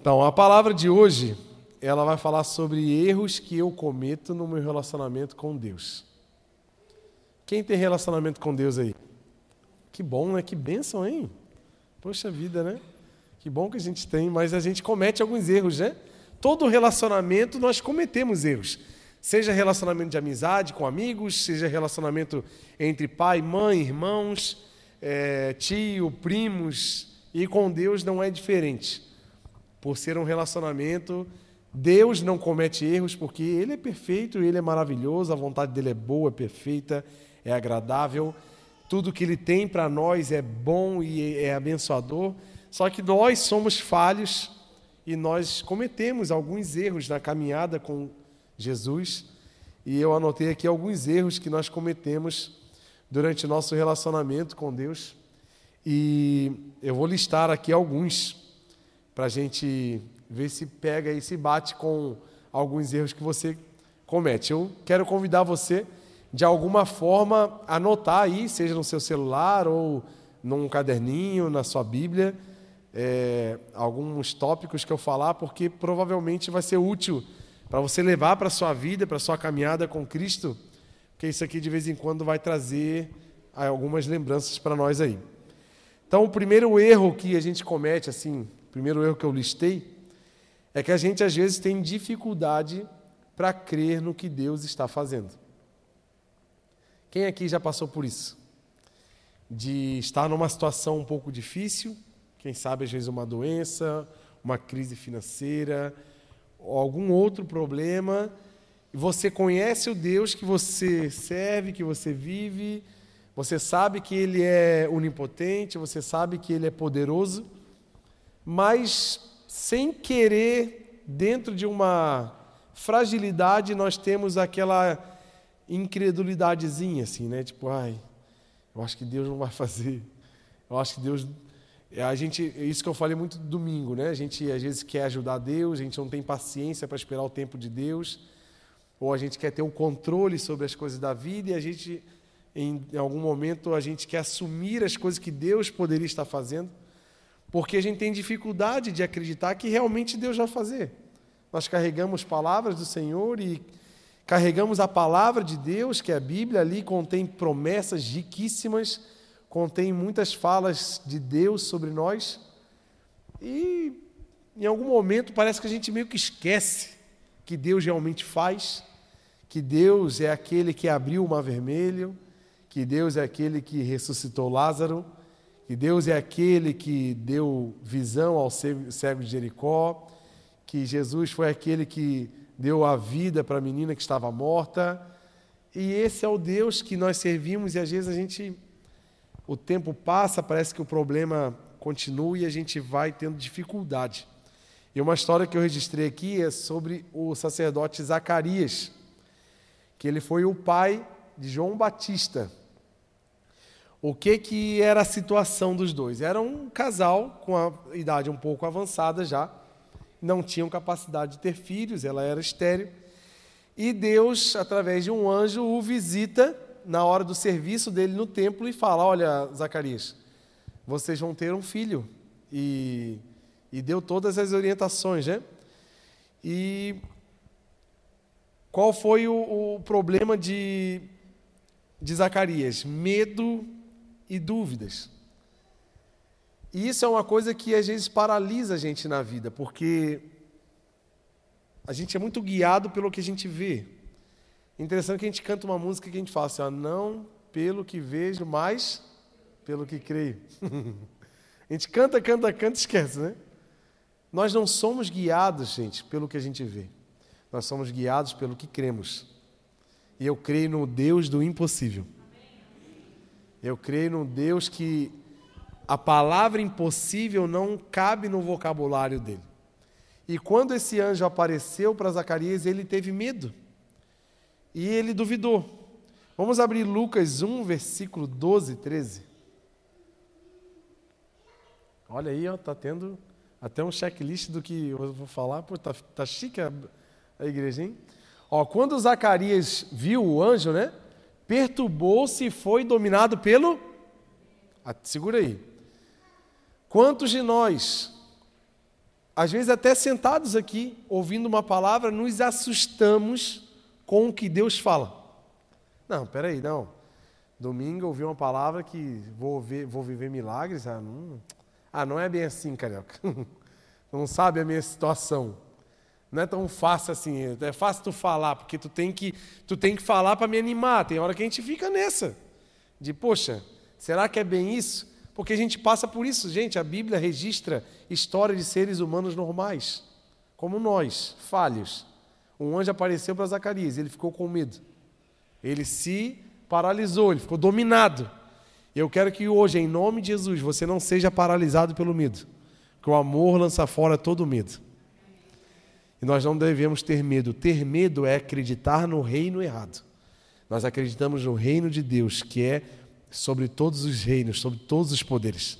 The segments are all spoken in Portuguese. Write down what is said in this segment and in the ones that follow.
Então, a palavra de hoje, ela vai falar sobre erros que eu cometo no meu relacionamento com Deus. Quem tem relacionamento com Deus aí? Que bom, né? Que bênção, hein? Poxa vida, né? Que bom que a gente tem, mas a gente comete alguns erros, né? Todo relacionamento nós cometemos erros. Seja relacionamento de amizade com amigos, seja relacionamento entre pai, mãe, irmãos, é, tio, primos, e com Deus não é diferente por ser um relacionamento. Deus não comete erros porque Ele é perfeito, Ele é maravilhoso, a vontade dele é boa, é perfeita, é agradável. Tudo que Ele tem para nós é bom e é abençoador. Só que nós somos falhos e nós cometemos alguns erros na caminhada com Jesus. E eu anotei aqui alguns erros que nós cometemos durante nosso relacionamento com Deus. E eu vou listar aqui alguns para a gente ver se pega e se bate com alguns erros que você comete. Eu quero convidar você, de alguma forma, a anotar aí, seja no seu celular ou num caderninho, na sua Bíblia, é, alguns tópicos que eu falar, porque provavelmente vai ser útil para você levar para a sua vida, para a sua caminhada com Cristo, porque isso aqui de vez em quando vai trazer algumas lembranças para nós aí. Então, o primeiro erro que a gente comete, assim, primeiro erro que eu listei, é que a gente às vezes tem dificuldade para crer no que Deus está fazendo. Quem aqui já passou por isso? De estar numa situação um pouco difícil, quem sabe às vezes uma doença, uma crise financeira, algum outro problema, e você conhece o Deus que você serve, que você vive, você sabe que Ele é onipotente, você sabe que Ele é poderoso, mas sem querer, dentro de uma fragilidade, nós temos aquela incredulidadezinha, assim, né? Tipo, ai, eu acho que Deus não vai fazer. Eu acho que Deus. A gente, isso que eu falei muito domingo, né? A gente às vezes quer ajudar Deus, a gente não tem paciência para esperar o tempo de Deus, ou a gente quer ter o controle sobre as coisas da vida e a gente, em algum momento, a gente quer assumir as coisas que Deus poderia estar fazendo. Porque a gente tem dificuldade de acreditar que realmente Deus vai fazer. Nós carregamos palavras do Senhor e carregamos a palavra de Deus, que é a Bíblia, ali contém promessas riquíssimas, contém muitas falas de Deus sobre nós. E em algum momento parece que a gente meio que esquece que Deus realmente faz, que Deus é aquele que abriu o mar vermelho, que Deus é aquele que ressuscitou Lázaro que Deus é aquele que deu visão ao cego de Jericó, que Jesus foi aquele que deu a vida para a menina que estava morta. E esse é o Deus que nós servimos e às vezes a gente o tempo passa, parece que o problema continua e a gente vai tendo dificuldade. E uma história que eu registrei aqui é sobre o sacerdote Zacarias, que ele foi o pai de João Batista. O que, que era a situação dos dois? Era um casal com a idade um pouco avançada já, não tinham capacidade de ter filhos, ela era estéril. E Deus, através de um anjo, o visita na hora do serviço dele no templo e fala: Olha, Zacarias, vocês vão ter um filho. E, e deu todas as orientações, né? E qual foi o, o problema de, de Zacarias? Medo e dúvidas. E isso é uma coisa que às vezes paralisa a gente na vida, porque a gente é muito guiado pelo que a gente vê. Interessante que a gente canta uma música que a gente fala assim, ó, não pelo que vejo, mas pelo que creio. a gente canta, canta, canta e esquece, né? Nós não somos guiados, gente, pelo que a gente vê. Nós somos guiados pelo que cremos. E eu creio no Deus do impossível. Eu creio num Deus que a palavra impossível não cabe no vocabulário dele. E quando esse anjo apareceu para Zacarias, ele teve medo. E ele duvidou. Vamos abrir Lucas 1, versículo 12, 13. Olha aí, está tendo até um checklist do que eu vou falar. Pô, tá, tá chique a, a igreja, hein? Ó, quando Zacarias viu o anjo, né? Perturbou-se e foi dominado pelo. Ah, segura aí. Quantos de nós, às vezes até sentados aqui, ouvindo uma palavra, nos assustamos com o que Deus fala. Não, peraí, não. Domingo eu ouvi uma palavra que vou, ver, vou viver milagres. Ah não, ah, não é bem assim, carioca. Não sabe a minha situação. Não é tão fácil assim. É fácil tu falar, porque tu tem que, tu tem que falar para me animar. Tem hora que a gente fica nessa. De, poxa, será que é bem isso? Porque a gente passa por isso, gente. A Bíblia registra história de seres humanos normais, como nós, falhos. Um anjo apareceu para Zacarias, ele ficou com medo. Ele se paralisou, ele ficou dominado. Eu quero que hoje, em nome de Jesus, você não seja paralisado pelo medo. Que o amor lança fora todo medo. E nós não devemos ter medo. Ter medo é acreditar no reino errado. Nós acreditamos no reino de Deus, que é sobre todos os reinos, sobre todos os poderes.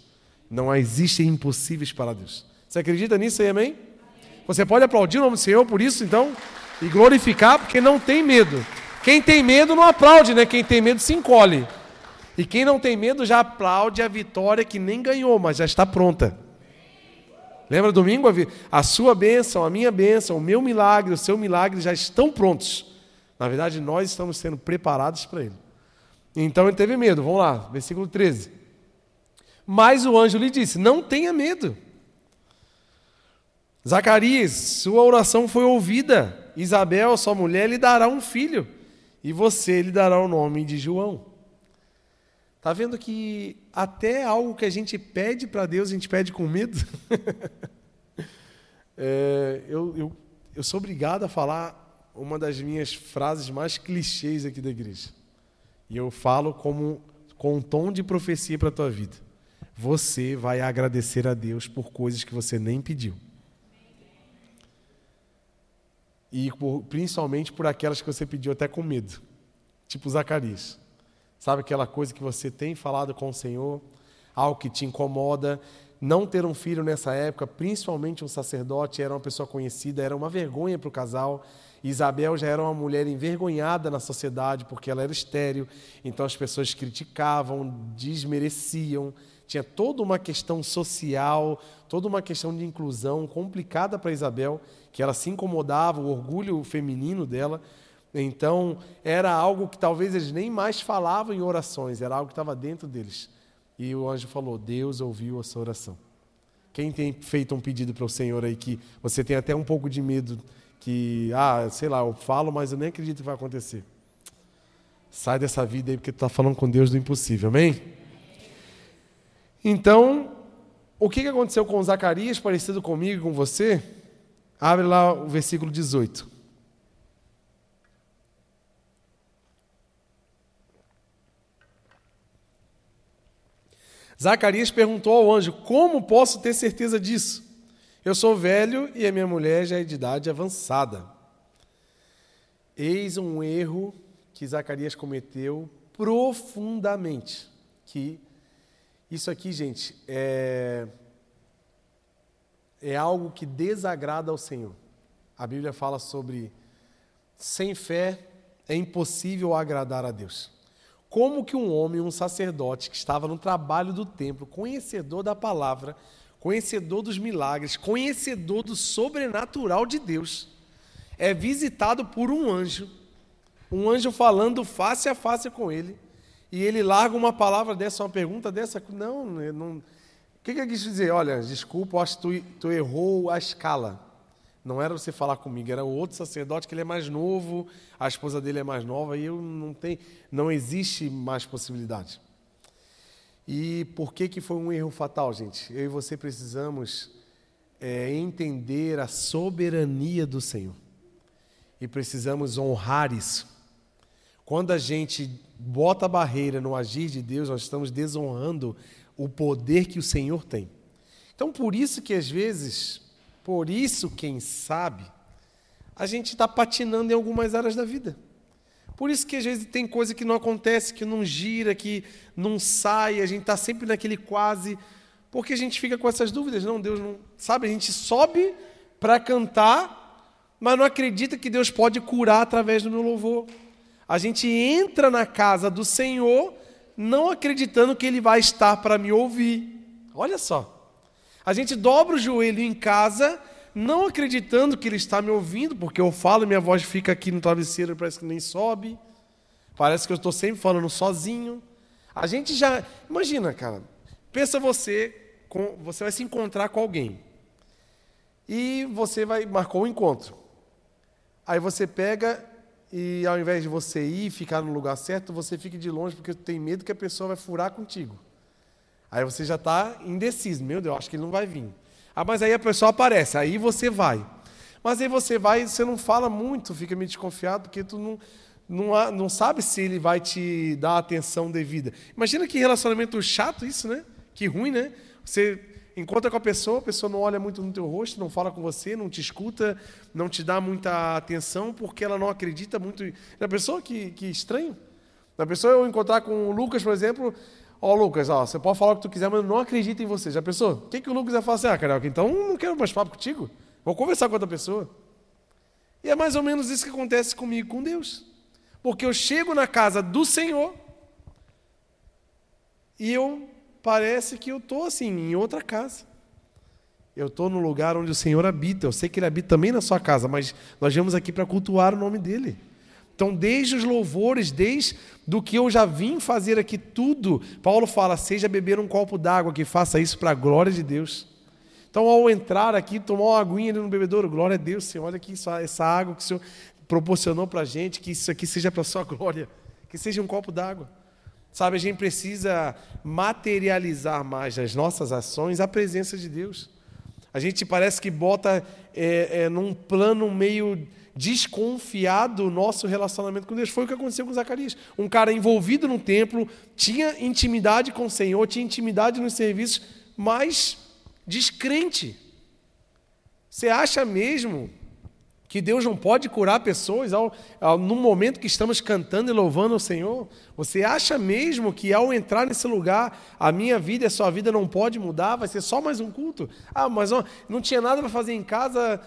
Não existem impossíveis para Deus. Você acredita nisso aí, amém? Você pode aplaudir o nome do Senhor por isso, então, e glorificar, porque não tem medo. Quem tem medo não aplaude, né? Quem tem medo se encolhe. E quem não tem medo já aplaude a vitória que nem ganhou, mas já está pronta. Lembra domingo? A sua bênção, a minha bênção, o meu milagre, o seu milagre já estão prontos. Na verdade, nós estamos sendo preparados para ele. Então ele teve medo. Vamos lá, versículo 13. Mas o anjo lhe disse: Não tenha medo. Zacarias, sua oração foi ouvida. Isabel, sua mulher, lhe dará um filho, e você lhe dará o nome de João. Está vendo que até algo que a gente pede para Deus, a gente pede com medo? é, eu, eu, eu sou obrigado a falar uma das minhas frases mais clichês aqui da igreja. E eu falo como, com um tom de profecia para a tua vida. Você vai agradecer a Deus por coisas que você nem pediu. E por, principalmente por aquelas que você pediu até com medo. Tipo Zacarias. Sabe aquela coisa que você tem falado com o Senhor? Algo que te incomoda. Não ter um filho nessa época, principalmente um sacerdote, era uma pessoa conhecida, era uma vergonha para o casal. Isabel já era uma mulher envergonhada na sociedade porque ela era estéril, então as pessoas criticavam, desmereciam. Tinha toda uma questão social, toda uma questão de inclusão complicada para Isabel, que ela se incomodava, o orgulho feminino dela. Então, era algo que talvez eles nem mais falavam em orações, era algo que estava dentro deles. E o anjo falou: Deus ouviu a sua oração. Quem tem feito um pedido para o Senhor aí que você tem até um pouco de medo que, ah, sei lá, eu falo, mas eu nem acredito que vai acontecer. Sai dessa vida aí porque tu está falando com Deus do impossível, amém? Então, o que aconteceu com Zacarias, parecido comigo e com você? Abre lá o versículo 18. Zacarias perguntou ao anjo: Como posso ter certeza disso? Eu sou velho e a minha mulher já é de idade avançada. Eis um erro que Zacarias cometeu profundamente. Que isso aqui, gente, é, é algo que desagrada ao Senhor. A Bíblia fala sobre sem fé é impossível agradar a Deus. Como que um homem, um sacerdote que estava no trabalho do templo, conhecedor da palavra, conhecedor dos milagres, conhecedor do sobrenatural de Deus, é visitado por um anjo, um anjo falando face a face com ele, e ele larga uma palavra dessa, uma pergunta dessa. Não, não. O que, que ele quis dizer? Olha, desculpa, acho que tu, tu errou a escala. Não era você falar comigo, era o outro sacerdote que ele é mais novo, a esposa dele é mais nova e eu não tem, não existe mais possibilidade. E por que, que foi um erro fatal, gente? Eu e você precisamos é, entender a soberania do Senhor. E precisamos honrar isso. Quando a gente bota a barreira no agir de Deus, nós estamos desonrando o poder que o Senhor tem. Então, por isso que às vezes, por isso, quem sabe, a gente está patinando em algumas áreas da vida. Por isso que às vezes tem coisa que não acontece, que não gira, que não sai, a gente está sempre naquele quase, porque a gente fica com essas dúvidas. Não, Deus não. Sabe, a gente sobe para cantar, mas não acredita que Deus pode curar através do meu louvor. A gente entra na casa do Senhor não acreditando que Ele vai estar para me ouvir. Olha só. A gente dobra o joelho em casa não acreditando que Ele está me ouvindo, porque eu falo e minha voz fica aqui no travesseiro parece que nem sobe. Parece que eu estou sempre falando sozinho. A gente já. Imagina, cara. Pensa você, com, você vai se encontrar com alguém. E você vai marcou um encontro. Aí você pega e ao invés de você ir ficar no lugar certo, você fica de longe porque tem medo que a pessoa vai furar contigo. Aí você já está indeciso. Meu Deus, acho que ele não vai vir. Ah, mas aí a pessoa aparece, aí você vai. Mas aí você vai e você não fala muito, fica meio desconfiado, porque tu não, não, não sabe se ele vai te dar a atenção devida. Imagina que relacionamento chato isso, né? Que ruim, né? Você encontra com a pessoa, a pessoa não olha muito no teu rosto, não fala com você, não te escuta, não te dá muita atenção, porque ela não acredita muito. Na pessoa que, que estranho. Na pessoa eu encontrar com o Lucas, por exemplo, Ó, Lucas, ó, você pode falar o que tu quiser, mas eu não acredito em você. Já pensou? O que, que o Lucas ia falar assim? Ah, Carioca, então não quero mais papo contigo. Vou conversar com outra pessoa. E é mais ou menos isso que acontece comigo com Deus. Porque eu chego na casa do Senhor e eu parece que eu estou assim, em outra casa. Eu estou no lugar onde o Senhor habita. Eu sei que Ele habita também na sua casa, mas nós viemos aqui para cultuar o nome dEle. Então, desde os louvores, desde do que eu já vim fazer aqui tudo, Paulo fala: seja beber um copo d'água, que faça isso para a glória de Deus. Então, ao entrar aqui, tomar uma aguinha ali no bebedouro, glória a Deus, Senhor, olha aqui essa água que o Senhor proporcionou para a gente, que isso aqui seja para a sua glória, que seja um copo d'água. Sabe, a gente precisa materializar mais nas nossas ações a presença de Deus. A gente parece que bota é, é, num plano meio desconfiado o nosso relacionamento com Deus. Foi o que aconteceu com Zacarias. Um cara envolvido no templo, tinha intimidade com o Senhor, tinha intimidade nos serviços, mas descrente. Você acha mesmo que Deus não pode curar pessoas ao, ao, no momento que estamos cantando e louvando o Senhor? Você acha mesmo que ao entrar nesse lugar, a minha vida e a sua vida não pode mudar? Vai ser só mais um culto? Ah, mas ó, não tinha nada para fazer em casa,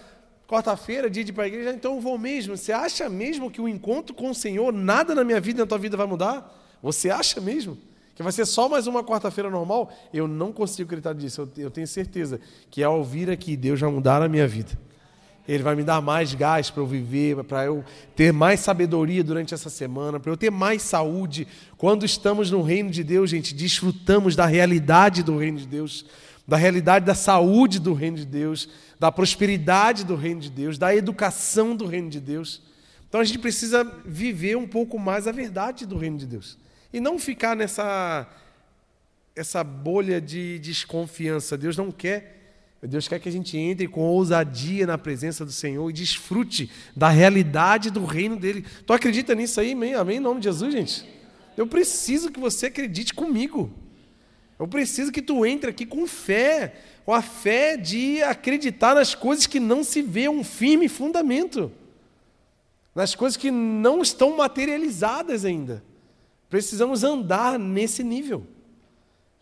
quarta-feira, dia de ir para a igreja, então eu vou mesmo. Você acha mesmo que o encontro com o Senhor, nada na minha vida e na tua vida vai mudar? Você acha mesmo? Que vai ser só mais uma quarta-feira normal? Eu não consigo acreditar nisso. Eu, eu tenho certeza que ao ouvir aqui, Deus vai mudar a minha vida. Ele vai me dar mais gás para eu viver, para eu ter mais sabedoria durante essa semana, para eu ter mais saúde. Quando estamos no reino de Deus, gente, desfrutamos da realidade do reino de Deus, da realidade da saúde do reino de Deus, da prosperidade do reino de Deus, da educação do reino de Deus. Então a gente precisa viver um pouco mais a verdade do reino de Deus e não ficar nessa essa bolha de desconfiança. Deus não quer Deus quer que a gente entre com ousadia na presença do Senhor e desfrute da realidade do reino dele. Tu acredita nisso aí? Amém? Amém? Em nome de Jesus, gente? Eu preciso que você acredite comigo. Eu preciso que tu entre aqui com fé, com a fé de acreditar nas coisas que não se vê um firme fundamento, nas coisas que não estão materializadas ainda. Precisamos andar nesse nível.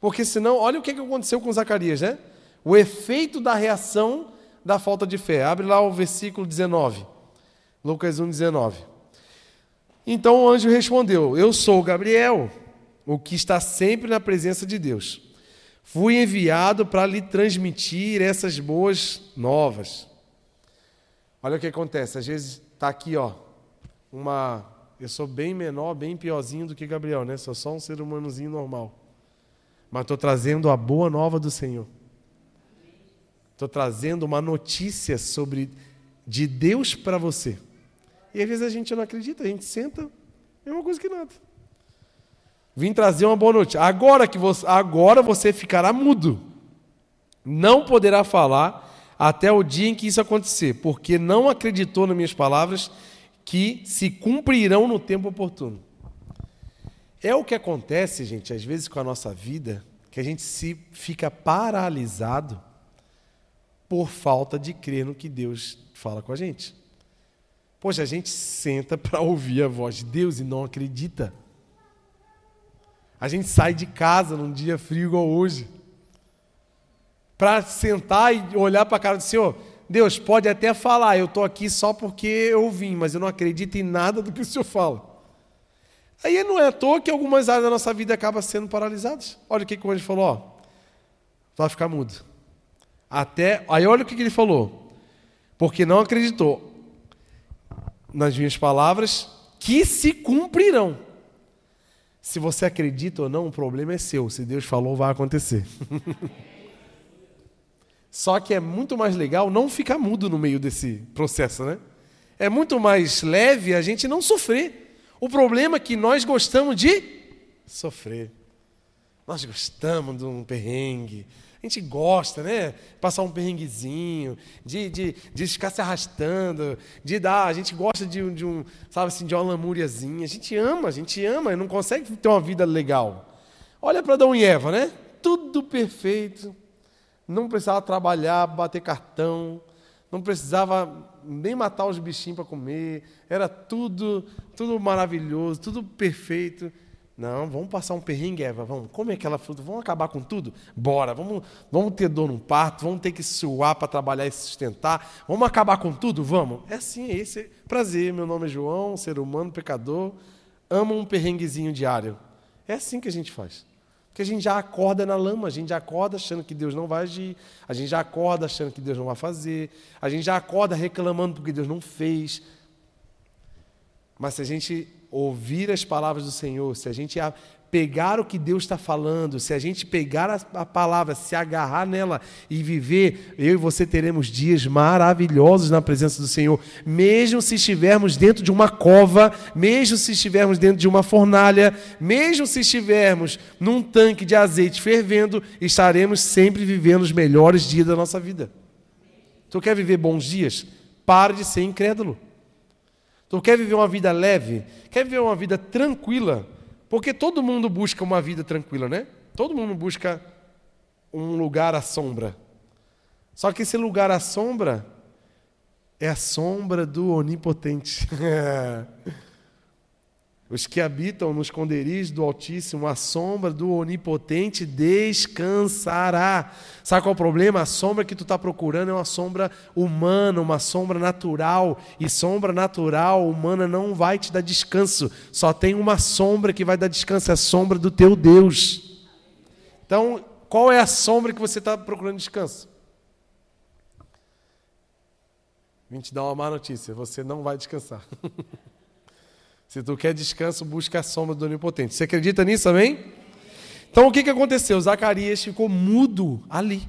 Porque senão, olha o que aconteceu com Zacarias, né? O efeito da reação da falta de fé. Abre lá o versículo 19. Lucas 1, 19. Então o anjo respondeu: Eu sou Gabriel o que está sempre na presença de Deus. Fui enviado para lhe transmitir essas boas novas. Olha o que acontece, às vezes está aqui, ó, uma. Eu sou bem menor, bem piorzinho do que Gabriel, né? Sou só um ser humanozinho normal. Mas estou trazendo a boa nova do Senhor. Estou trazendo uma notícia sobre de Deus para você. E às vezes a gente não acredita, a gente senta, uma coisa que nada. Vim trazer uma boa notícia. Agora que você, agora você ficará mudo. Não poderá falar até o dia em que isso acontecer, porque não acreditou nas minhas palavras que se cumprirão no tempo oportuno. É o que acontece, gente, às vezes com a nossa vida, que a gente se fica paralisado por falta de crer no que Deus fala com a gente. Poxa, a gente senta para ouvir a voz de Deus e não acredita. A gente sai de casa num dia frio igual hoje, para sentar e olhar para a cara do Senhor. Deus pode até falar, eu estou aqui só porque eu vim, mas eu não acredito em nada do que o Senhor fala. Aí não é à toa que algumas áreas da nossa vida acabam sendo paralisadas. Olha o que, que o anjo falou, ó. Vai ficar mudo. Até, aí olha o que, que ele falou. porque não acreditou nas minhas palavras que se cumprirão. Se você acredita ou não, o problema é seu. Se Deus falou, vai acontecer. Só que é muito mais legal não ficar mudo no meio desse processo, né? É muito mais leve a gente não sofrer. O problema é que nós gostamos de sofrer. Nós gostamos de um perrengue. A gente gosta, né? Passar um perrenguezinho, de, de, de ficar se arrastando, de dar. A gente gosta de, de um, sabe assim, de uma lamúriazinha. A gente ama, a gente ama, não consegue ter uma vida legal. Olha para Adão e Eva, né? Tudo perfeito, não precisava trabalhar, bater cartão, não precisava nem matar os bichinhos para comer, era tudo, tudo maravilhoso, tudo perfeito. Não, vamos passar um perrengue, Eva, vamos comer aquela fruta, vamos acabar com tudo? Bora, vamos, vamos ter dor no parto, vamos ter que suar para trabalhar e sustentar, vamos acabar com tudo? Vamos. É assim, é esse. Prazer, meu nome é João, ser humano, pecador, amo um perrenguezinho diário. É assim que a gente faz. Porque a gente já acorda na lama, a gente já acorda achando que Deus não vai agir, a gente já acorda achando que Deus não vai fazer, a gente já acorda reclamando porque Deus não fez. Mas se a gente ouvir as palavras do Senhor, se a gente pegar o que Deus está falando, se a gente pegar a, a, palavra, se agarrar nela e viver, eu e você teremos dias maravilhosos na presença do Senhor, mesmo se estivermos dentro de uma cova, mesmo se estivermos dentro de uma fornalha, mesmo se estivermos num tanque de azeite fervendo, estaremos sempre vivendo os melhores dias da nossa vida. Tu quer viver bons dias? Pare de ser incrédulo. Tu quer viver uma vida leve? Quer viver uma vida tranquila? Porque todo mundo busca uma vida tranquila, né? Todo mundo busca um lugar à sombra. Só que esse lugar à sombra é a sombra do onipotente. Os que habitam nos esconderijos do Altíssimo, a sombra do Onipotente descansará. Sabe qual é o problema? A sombra que tu está procurando é uma sombra humana, uma sombra natural. E sombra natural, humana, não vai te dar descanso. Só tem uma sombra que vai dar descanso, é a sombra do teu Deus. Então, qual é a sombra que você está procurando descanso? Vim te dar uma má notícia: você não vai descansar. Se tu quer descanso, busca a sombra do Onipotente. Você acredita nisso também? Então o que, que aconteceu? Zacarias ficou mudo ali.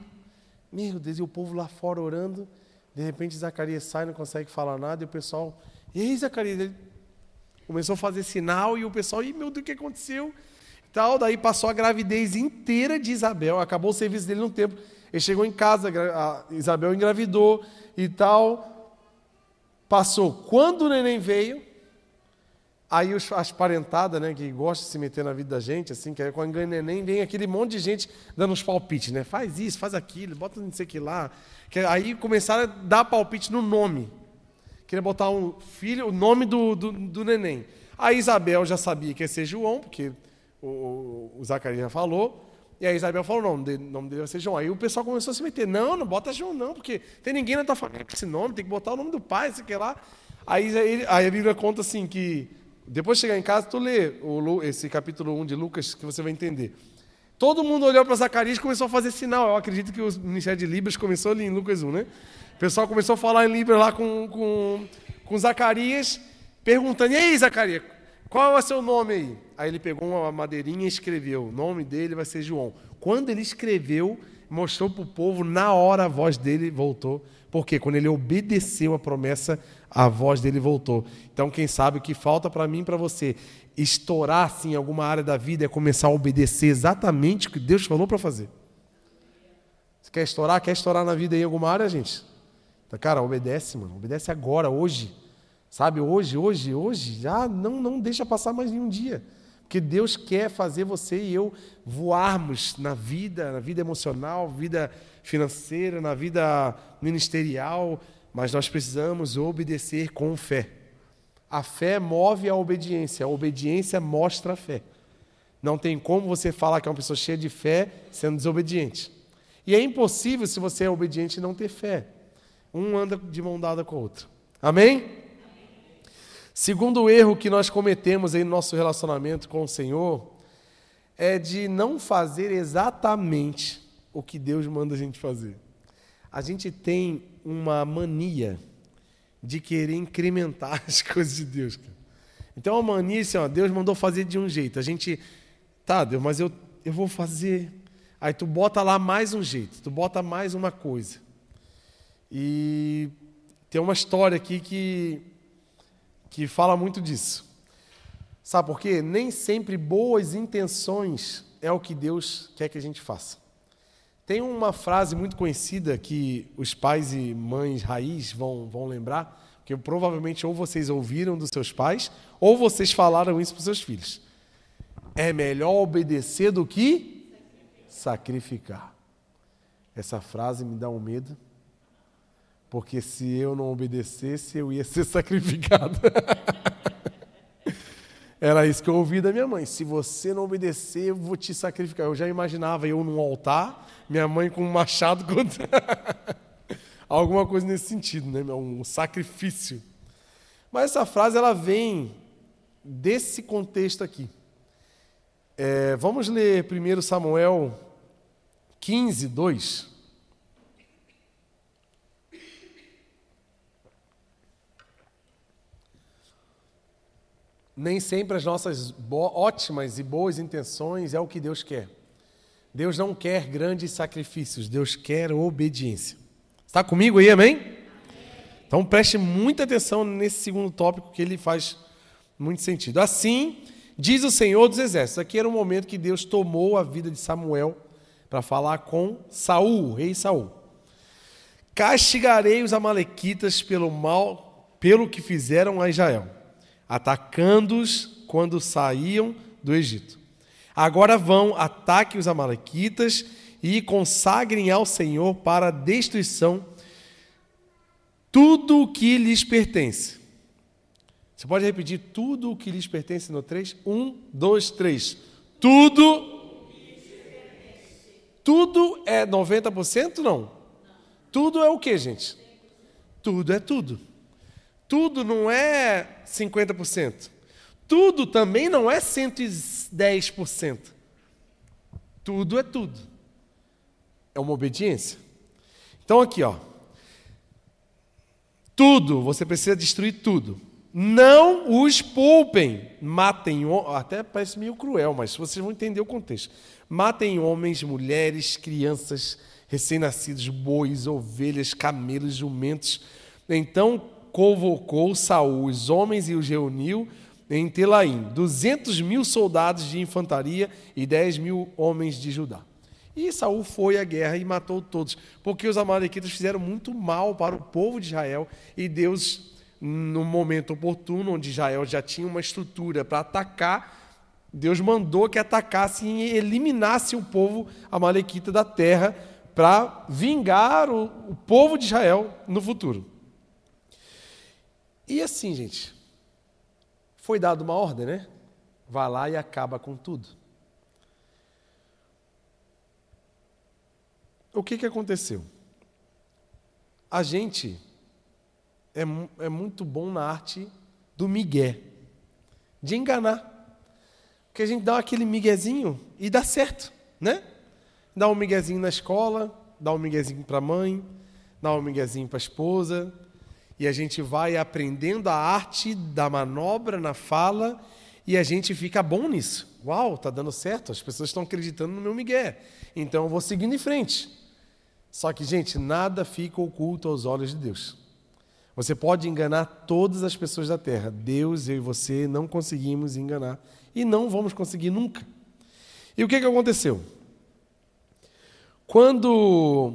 Meu Deus, e o povo lá fora orando. De repente Zacarias sai, não consegue falar nada, e o pessoal. E aí, Zacarias? Ele começou a fazer sinal, e o pessoal, Ih, meu Deus, o que aconteceu? Tal, daí passou a gravidez inteira de Isabel, acabou o serviço dele no tempo. Ele chegou em casa, Isabel engravidou e tal. Passou. Quando o neném veio, Aí os, as parentadas, né, que gostam de se meter na vida da gente, assim, que aí quando ganha neném, vem aquele monte de gente dando uns palpites, né? Faz isso, faz aquilo, bota não sei o que lá. Que aí começaram a dar palpite no nome. Queria botar um filho, o nome do, do, do neném. A Isabel já sabia que ia ser João, porque o, o, Zacarias falou. E a Isabel falou, não, o nome dele vai ser João. Aí o pessoal começou a se meter, não, não bota João não, porque tem ninguém na tua família com esse nome, tem que botar o nome do pai, sei que lá. Aí, aí a Bíblia conta assim que depois de chegar em casa, tu lê o, esse capítulo 1 de Lucas, que você vai entender. Todo mundo olhou para Zacarias e começou a fazer sinal. Eu acredito que o Ministério de Libras começou ali em Lucas 1, né? O pessoal começou a falar em Libras lá com, com, com Zacarias, perguntando: E aí, Zacarias, qual é o seu nome aí? Aí ele pegou uma madeirinha e escreveu: O nome dele vai ser João. Quando ele escreveu, mostrou para o povo, na hora a voz dele voltou. Porque quando ele obedeceu a promessa, a voz dele voltou. Então, quem sabe o que falta para mim para você estourar assim, em alguma área da vida é começar a obedecer exatamente o que Deus falou para fazer. Você quer estourar? Quer estourar na vida em alguma área, gente? Então, cara, obedece, mano. Obedece agora, hoje. Sabe, hoje, hoje, hoje. Já não, não deixa passar mais nenhum dia. Porque Deus quer fazer você e eu voarmos na vida, na vida emocional, vida financeira, na vida ministerial, mas nós precisamos obedecer com fé. A fé move a obediência, a obediência mostra a fé. Não tem como você falar que é uma pessoa cheia de fé sendo desobediente. E é impossível, se você é obediente, não ter fé. Um anda de mão dada com o outro. Amém? Segundo erro que nós cometemos aí no nosso relacionamento com o Senhor é de não fazer exatamente o que Deus manda a gente fazer. A gente tem uma mania de querer incrementar as coisas de Deus. Cara. Então a mania assim, ó, Deus mandou fazer de um jeito. A gente, tá, Deus, mas eu, eu vou fazer. Aí tu bota lá mais um jeito, tu bota mais uma coisa. E tem uma história aqui que, que fala muito disso. Sabe por quê? Nem sempre boas intenções é o que Deus quer que a gente faça. Tem uma frase muito conhecida que os pais e mães raiz vão, vão lembrar, que provavelmente ou vocês ouviram dos seus pais, ou vocês falaram isso para os seus filhos. É melhor obedecer do que sacrificar. Essa frase me dá um medo, porque se eu não obedecesse, eu ia ser sacrificado. Era isso que eu ouvi da minha mãe. Se você não obedecer, eu vou te sacrificar. Eu já imaginava eu num altar, minha mãe com um machado contra. Alguma coisa nesse sentido, né? Um sacrifício. Mas essa frase ela vem desse contexto aqui. É, vamos ler 1 Samuel 15, 2. Nem sempre as nossas ótimas e boas intenções é o que Deus quer. Deus não quer grandes sacrifícios, Deus quer obediência. Está comigo aí, amém? Então preste muita atenção nesse segundo tópico que ele faz muito sentido. Assim, diz o Senhor dos Exércitos. Aqui era o momento que Deus tomou a vida de Samuel para falar com Saul, rei Saul. Castigarei os amalequitas pelo mal, pelo que fizeram a Israel atacando-os quando saíam do Egito. Agora vão, ataquem os Amalequitas e consagrem ao Senhor para destruição tudo o que lhes pertence. Você pode repetir tudo o que lhes pertence no 3? 1, 2, 3. Tudo. Tudo é 90%? Não. Tudo é o que, gente? Tudo é tudo. Tudo não é 50%. Tudo também não é 110%. Tudo é tudo. É uma obediência. Então aqui, ó. Tudo, você precisa destruir tudo. Não os poupem. Matem, até parece meio cruel, mas vocês vão entender o contexto. Matem homens, mulheres, crianças, recém-nascidos, bois, ovelhas, camelos, jumentos. Então convocou Saul os homens e os reuniu em Telaim, duzentos mil soldados de infantaria e dez mil homens de Judá. E Saul foi à guerra e matou todos, porque os amalequitas fizeram muito mal para o povo de Israel e Deus, no momento oportuno, onde Israel já tinha uma estrutura para atacar, Deus mandou que atacasse e eliminasse o povo amalequita da terra para vingar o, o povo de Israel no futuro. E assim, gente, foi dada uma ordem, né? Vá lá e acaba com tudo. O que, que aconteceu? A gente é, é muito bom na arte do migué, de enganar. Porque a gente dá aquele miguezinho e dá certo, né? Dá um miguezinho na escola, dá um miguezinho para a mãe, dá um miguezinho para a esposa, e a gente vai aprendendo a arte da manobra na fala e a gente fica bom nisso. Uau, tá dando certo, as pessoas estão acreditando no meu migué. Então eu vou seguindo em frente. Só que, gente, nada fica oculto aos olhos de Deus. Você pode enganar todas as pessoas da terra. Deus, eu e você não conseguimos enganar e não vamos conseguir nunca. E o que, que aconteceu? Quando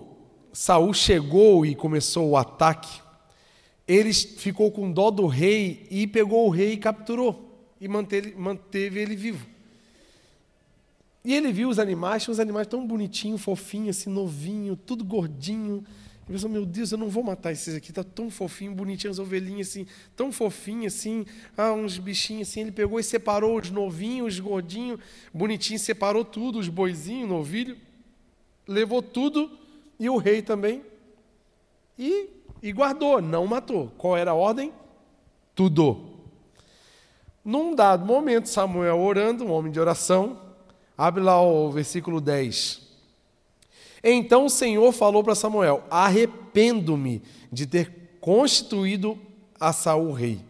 Saul chegou e começou o ataque, ele ficou com dó do rei e pegou o rei e capturou e manteve, manteve ele vivo. E ele viu os animais, tinha uns animais tão bonitinhos, fofinhos, assim, novinho, tudo gordinho. Ele pensou, meu Deus, eu não vou matar esses aqui, tá tão fofinho, bonitinho, as ovelhinhas assim, tão fofinhas assim, ah, uns bichinhos assim. Ele pegou e separou os novinhos, os gordinhos, bonitinhos, separou tudo, os boizinhos, novilho, levou tudo e o rei também. E e guardou, não matou. Qual era a ordem? Tudo. Num dado momento, Samuel orando, um homem de oração, abre lá o versículo 10. Então o Senhor falou para Samuel: Arrependo-me de ter constituído a Saul rei,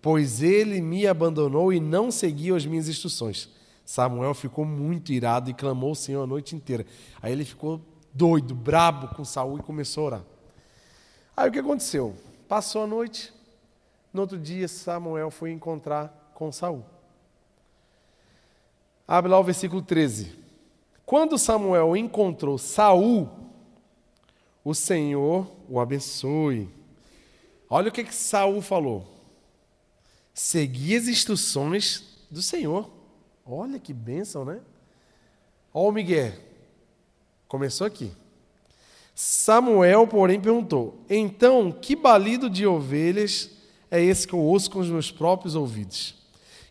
pois ele me abandonou e não seguiu as minhas instruções. Samuel ficou muito irado e clamou ao Senhor a noite inteira. Aí ele ficou doido, brabo com Saul e começou a orar. Aí o que aconteceu? Passou a noite, no outro dia Samuel foi encontrar com Saul. Abre lá o versículo 13. Quando Samuel encontrou Saul, o Senhor o abençoe. Olha o que, que Saul falou. Segui as instruções do Senhor. Olha que bênção, né? Olha o Miguel. Começou aqui. Samuel, porém, perguntou: Então, que balido de ovelhas é esse que eu ouço com os meus próprios ouvidos?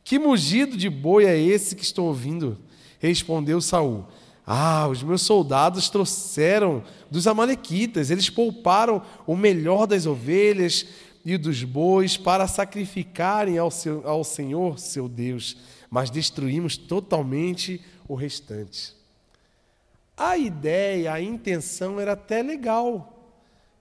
Que mugido de boi é esse que estou ouvindo? Respondeu Saul: Ah, os meus soldados trouxeram dos amalequitas, eles pouparam o melhor das ovelhas e dos bois para sacrificarem ao, seu, ao Senhor, seu Deus, mas destruímos totalmente o restante. A ideia, a intenção era até legal.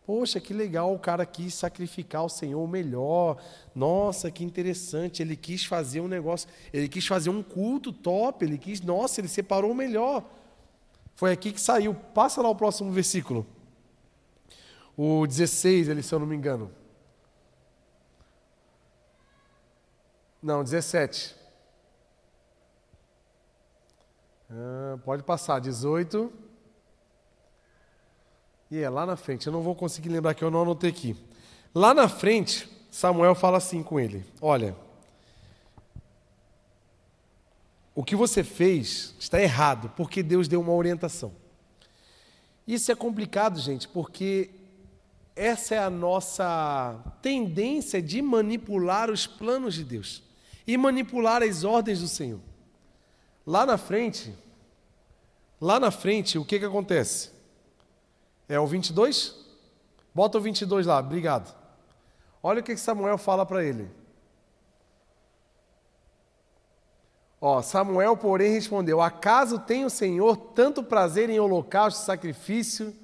Poxa, que legal, o cara quis sacrificar ao Senhor o melhor. Nossa, que interessante. Ele quis fazer um negócio, ele quis fazer um culto top, ele quis, nossa, ele separou o melhor. Foi aqui que saiu. Passa lá o próximo versículo. O 16, ele, se eu não me engano. Não, 17. Ah, pode passar, 18. E é lá na frente, eu não vou conseguir lembrar que eu não anotei aqui. Lá na frente, Samuel fala assim com ele: Olha, o que você fez está errado, porque Deus deu uma orientação. Isso é complicado, gente, porque essa é a nossa tendência de manipular os planos de Deus e manipular as ordens do Senhor. Lá na frente, lá na frente, o que, que acontece? É o 22? Bota o 22 lá, obrigado. Olha o que Samuel fala para ele. Ó, Samuel, porém, respondeu: Acaso tem o Senhor tanto prazer em holocausto e sacrifício,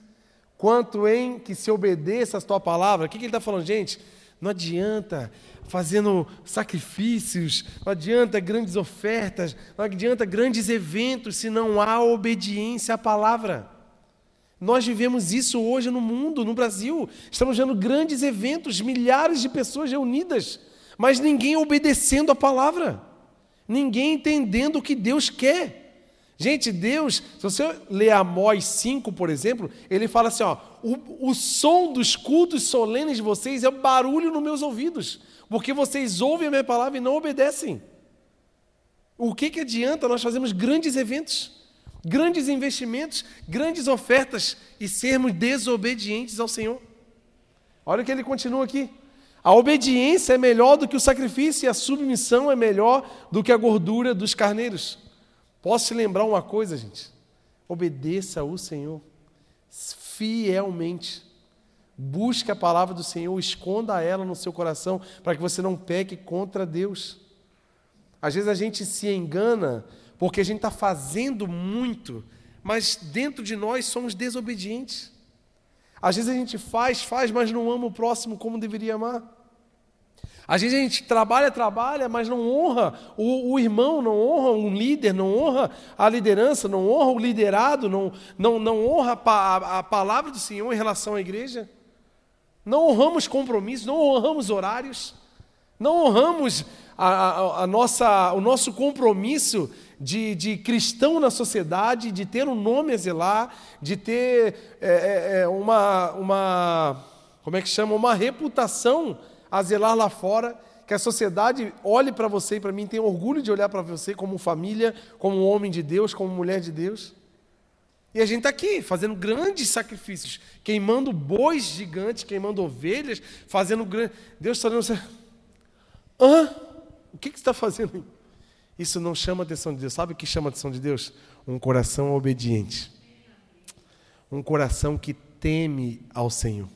quanto em que se obedeça a tua palavra? O que, que ele está falando, gente? Não adianta fazendo sacrifícios, não adianta grandes ofertas, não adianta grandes eventos se não há obediência à palavra. Nós vivemos isso hoje no mundo, no Brasil. Estamos vendo grandes eventos, milhares de pessoas reunidas, mas ninguém obedecendo a palavra, ninguém entendendo o que Deus quer. Gente, Deus, se você ler Amós 5, por exemplo, ele fala assim: ó, o, o som dos cultos solenes de vocês é barulho nos meus ouvidos, porque vocês ouvem a minha palavra e não obedecem. O que, que adianta nós fazermos grandes eventos? grandes investimentos, grandes ofertas e sermos desobedientes ao Senhor. Olha o que ele continua aqui. A obediência é melhor do que o sacrifício e a submissão é melhor do que a gordura dos carneiros. Posso te lembrar uma coisa, gente? Obedeça ao Senhor fielmente. Busque a palavra do Senhor, esconda ela no seu coração para que você não peque contra Deus. Às vezes a gente se engana porque a gente está fazendo muito, mas dentro de nós somos desobedientes. Às vezes a gente faz, faz, mas não ama o próximo como deveria amar. Às vezes a gente trabalha, trabalha, mas não honra o, o, irmão, não honra um líder, não honra a liderança, não honra o liderado, não, não, não honra a, a, palavra do Senhor em relação à igreja. Não honramos compromissos, não honramos horários, não honramos a, a, a nossa, o nosso compromisso de, de cristão na sociedade, de ter um nome a zelar, de ter é, é, é, uma, uma, como é que chama, uma reputação a zelar lá fora, que a sociedade olhe para você e para mim, tenha orgulho de olhar para você como família, como homem de Deus, como mulher de Deus. E a gente está aqui fazendo grandes sacrifícios, queimando bois gigantes, queimando ovelhas, fazendo grande. Deus está dizendo assim: hã? O que, que você está fazendo? Isso não chama a atenção de Deus. Sabe o que chama a atenção de Deus? Um coração obediente. Um coração que teme ao Senhor.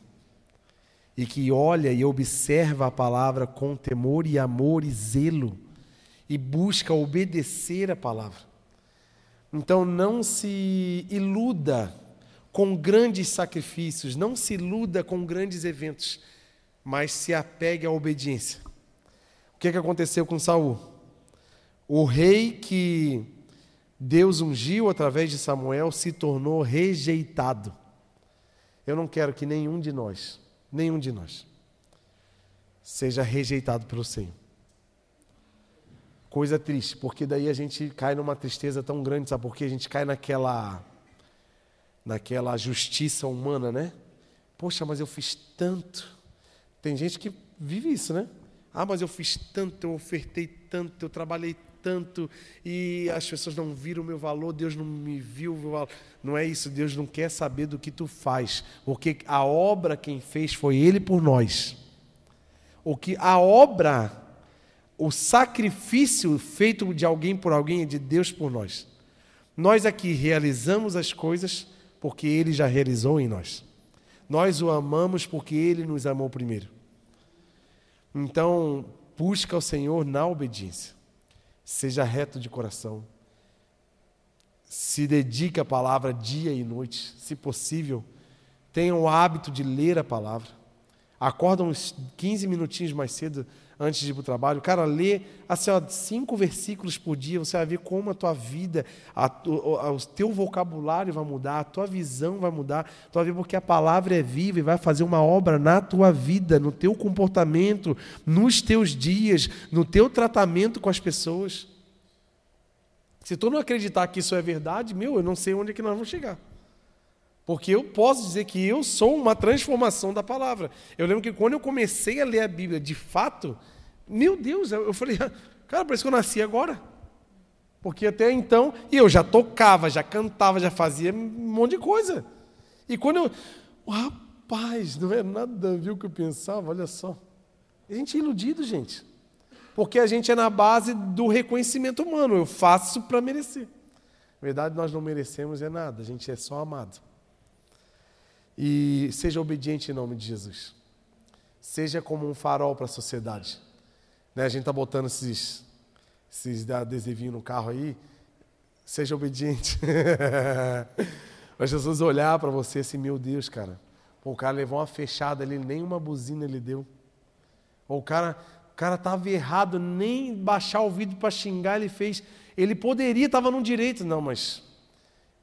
E que olha e observa a palavra com temor e amor e zelo. E busca obedecer a palavra. Então não se iluda com grandes sacrifícios, não se iluda com grandes eventos. mas se apegue à obediência. O que, é que aconteceu com Saul? O rei que Deus ungiu através de Samuel se tornou rejeitado. Eu não quero que nenhum de nós, nenhum de nós, seja rejeitado pelo Senhor. Coisa triste, porque daí a gente cai numa tristeza tão grande, sabe por quê? A gente cai naquela naquela justiça humana, né? Poxa, mas eu fiz tanto. Tem gente que vive isso, né? Ah, mas eu fiz tanto, eu ofertei tanto, eu trabalhei tanto e as pessoas não viram o meu valor, Deus não me viu. Não é isso, Deus não quer saber do que tu faz, porque a obra quem fez foi Ele por nós. O que a obra, o sacrifício feito de alguém por alguém é de Deus por nós. Nós aqui realizamos as coisas porque Ele já realizou em nós. Nós o amamos porque Ele nos amou primeiro. Então, busca o Senhor na obediência. Seja reto de coração. Se dedique à palavra dia e noite, se possível. Tenha o hábito de ler a palavra. Acorda uns 15 minutinhos mais cedo antes de ir para o trabalho. Cara, lê assim, ó, cinco versículos por dia, você vai ver como a tua vida, a, o, o teu vocabulário vai mudar, a tua visão vai mudar. Tu vai ver porque a palavra é viva e vai fazer uma obra na tua vida, no teu comportamento, nos teus dias, no teu tratamento com as pessoas. Se tu não acreditar que isso é verdade, meu, eu não sei onde é que nós vamos chegar. Porque eu posso dizer que eu sou uma transformação da palavra. Eu lembro que quando eu comecei a ler a Bíblia de fato, meu Deus, eu falei, cara, parece que eu nasci agora. Porque até então, e eu já tocava, já cantava, já fazia um monte de coisa. E quando eu. Rapaz, não é nada o que eu pensava, olha só. A gente é iludido, gente. Porque a gente é na base do reconhecimento humano. Eu faço para merecer. Na verdade, nós não merecemos é nada, a gente é só amado. E seja obediente em nome de Jesus. Seja como um farol para a sociedade. Né? A gente está botando esses, esses adesivinhos no carro aí. Seja obediente. As pessoas olhar para você assim, meu Deus, cara. Pô, o cara levou uma fechada ali, nem uma buzina ele deu. Ou o cara, o cara estava errado, nem baixar o vídeo para xingar ele fez. Ele poderia, estava no direito. Não, mas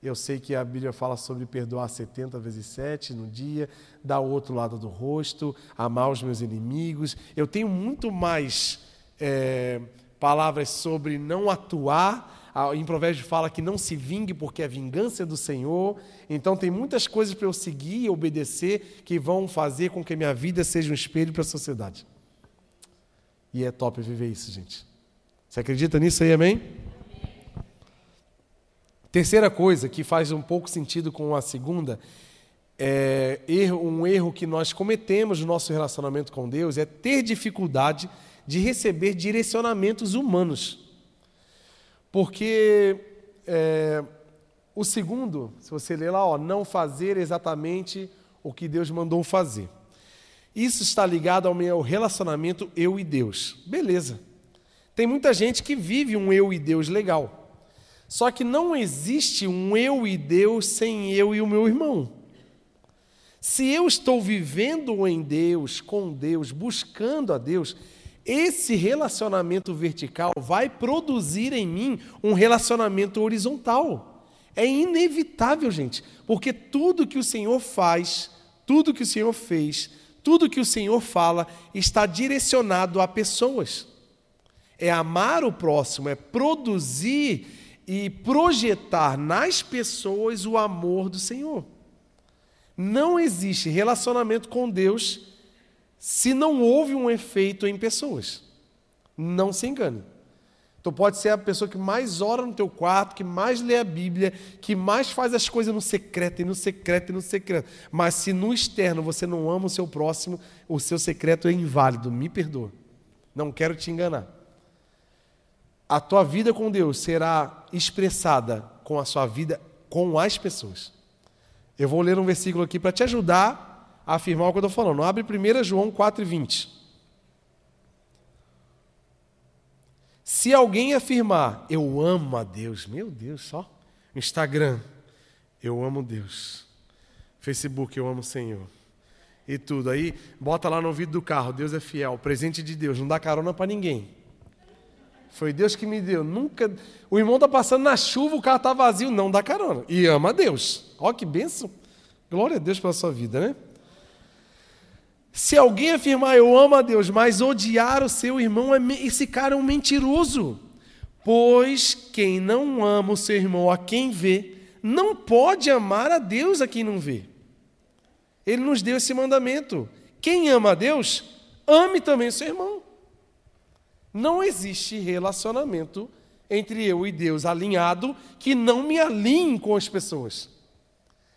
eu sei que a Bíblia fala sobre perdoar 70 vezes 7 no dia, dar o outro lado do rosto, amar os meus inimigos. Eu tenho muito mais é, palavras sobre não atuar. Em Provérbios fala que não se vingue porque a vingança é do Senhor. Então tem muitas coisas para eu seguir e obedecer que vão fazer com que a minha vida seja um espelho para a sociedade. E é top viver isso, gente. Você acredita nisso aí, amém? Terceira coisa que faz um pouco sentido com a segunda, é um erro que nós cometemos no nosso relacionamento com Deus é ter dificuldade de receber direcionamentos humanos. Porque é, o segundo, se você ler lá, ó, não fazer exatamente o que Deus mandou fazer. Isso está ligado ao meu relacionamento eu e Deus. Beleza. Tem muita gente que vive um eu e Deus legal. Só que não existe um eu e Deus sem eu e o meu irmão. Se eu estou vivendo em Deus, com Deus, buscando a Deus, esse relacionamento vertical vai produzir em mim um relacionamento horizontal. É inevitável, gente, porque tudo que o Senhor faz, tudo que o Senhor fez, tudo que o Senhor fala está direcionado a pessoas. É amar o próximo, é produzir e projetar nas pessoas o amor do Senhor. Não existe relacionamento com Deus se não houve um efeito em pessoas. Não se engane. Tu pode ser a pessoa que mais ora no teu quarto, que mais lê a Bíblia, que mais faz as coisas no secreto e no secreto e no secreto. Mas se no externo você não ama o seu próximo, o seu secreto é inválido. Me perdoa. Não quero te enganar a tua vida com Deus será expressada com a sua vida com as pessoas. Eu vou ler um versículo aqui para te ajudar a afirmar o que eu estou falando. Abre 1 João 4, 20. Se alguém afirmar, eu amo a Deus, meu Deus, só. Instagram, eu amo Deus. Facebook, eu amo o Senhor. e tudo. Aí bota lá no vidro do carro, Deus é fiel, presente de Deus, não dá carona para ninguém. Foi Deus que me deu. Nunca. O irmão tá passando na chuva, o carro tá vazio, não dá carona. E ama a Deus. Ó que bênção. Glória a Deus pela sua vida, né? Se alguém afirmar eu amo a Deus, mas odiar o seu irmão, é esse cara é um mentiroso. Pois quem não ama o seu irmão a quem vê, não pode amar a Deus a quem não vê. Ele nos deu esse mandamento. Quem ama a Deus, ame também o seu irmão. Não existe relacionamento entre eu e Deus alinhado que não me alinhe com as pessoas.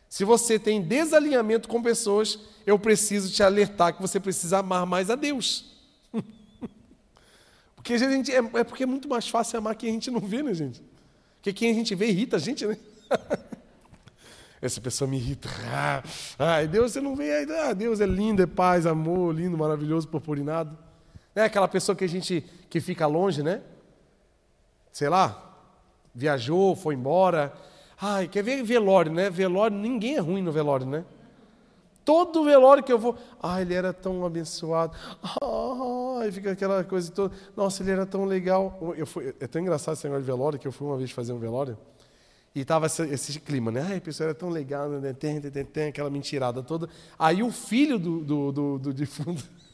Se você tem desalinhamento com pessoas, eu preciso te alertar que você precisa amar mais a Deus. porque a gente, é, é, porque é muito mais fácil amar quem a gente não vê, né, gente? Porque quem a gente vê irrita a gente, né? Essa pessoa me irrita. Ah, ai, Deus, você não vê. Ah, Deus é lindo, é paz, amor, lindo, maravilhoso, purpurinado. É aquela pessoa que a gente que fica longe, né? Sei lá, viajou, foi embora. Ai, quer ver velório, né? Velório, ninguém é ruim no velório, né? Todo velório que eu vou, ah, ele era tão abençoado. Ah, fica aquela coisa toda. Nossa, ele era tão legal. Eu fui, é tão engraçado esse negócio de velório que eu fui uma vez fazer um velório. E tava esse, esse, clima, né? Ai, a pessoa era tão legal, né? tem, tem, tem, aquela mentirada toda. Aí o filho do, do, do, do defunto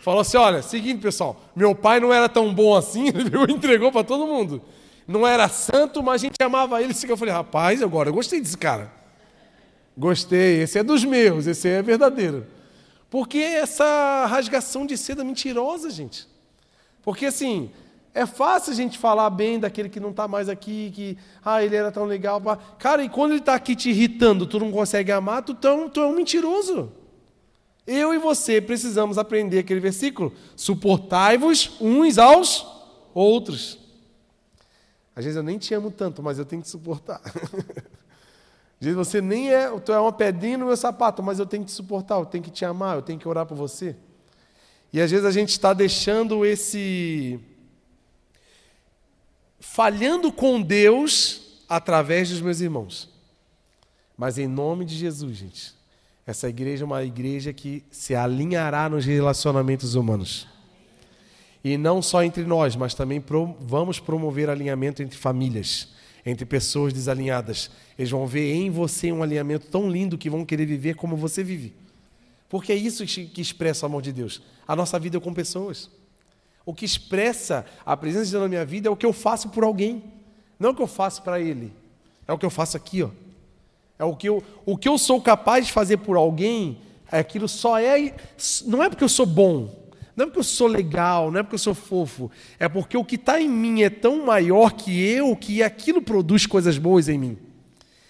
falou assim: olha, seguinte, pessoal, meu pai não era tão bom assim, ele entregou para todo mundo. Não era santo, mas a gente amava ele. Eu falei, rapaz, agora eu gostei desse cara. Gostei, esse é dos meus, esse é verdadeiro. Porque essa rasgação de seda mentirosa, gente. Porque assim, é fácil a gente falar bem daquele que não está mais aqui, que ah, ele era tão legal. Cara, e quando ele está aqui te irritando, tu não consegue amar, tu, tão, tu é um mentiroso. Eu e você precisamos aprender aquele versículo: suportai-vos uns aos outros. Às vezes eu nem te amo tanto, mas eu tenho que suportar. Às vezes você nem é, tu é uma pedrinha no meu sapato, mas eu tenho que te suportar, eu tenho que te amar, eu tenho que orar por você. E às vezes a gente está deixando esse falhando com Deus através dos meus irmãos. Mas em nome de Jesus, gente, essa igreja é uma igreja que se alinhará nos relacionamentos humanos. E não só entre nós, mas também vamos promover alinhamento entre famílias, entre pessoas desalinhadas. Eles vão ver em você um alinhamento tão lindo que vão querer viver como você vive. Porque é isso que expressa o amor de Deus. A nossa vida é com pessoas. O que expressa a presença de Deus na minha vida é o que eu faço por alguém, não o que eu faço para Ele. É o que eu faço aqui, ó. É o que eu, o que eu sou capaz de fazer por alguém, é aquilo só é. Não é porque eu sou bom, não é porque eu sou legal, não é porque eu sou fofo, é porque o que está em mim é tão maior que eu que aquilo produz coisas boas em mim.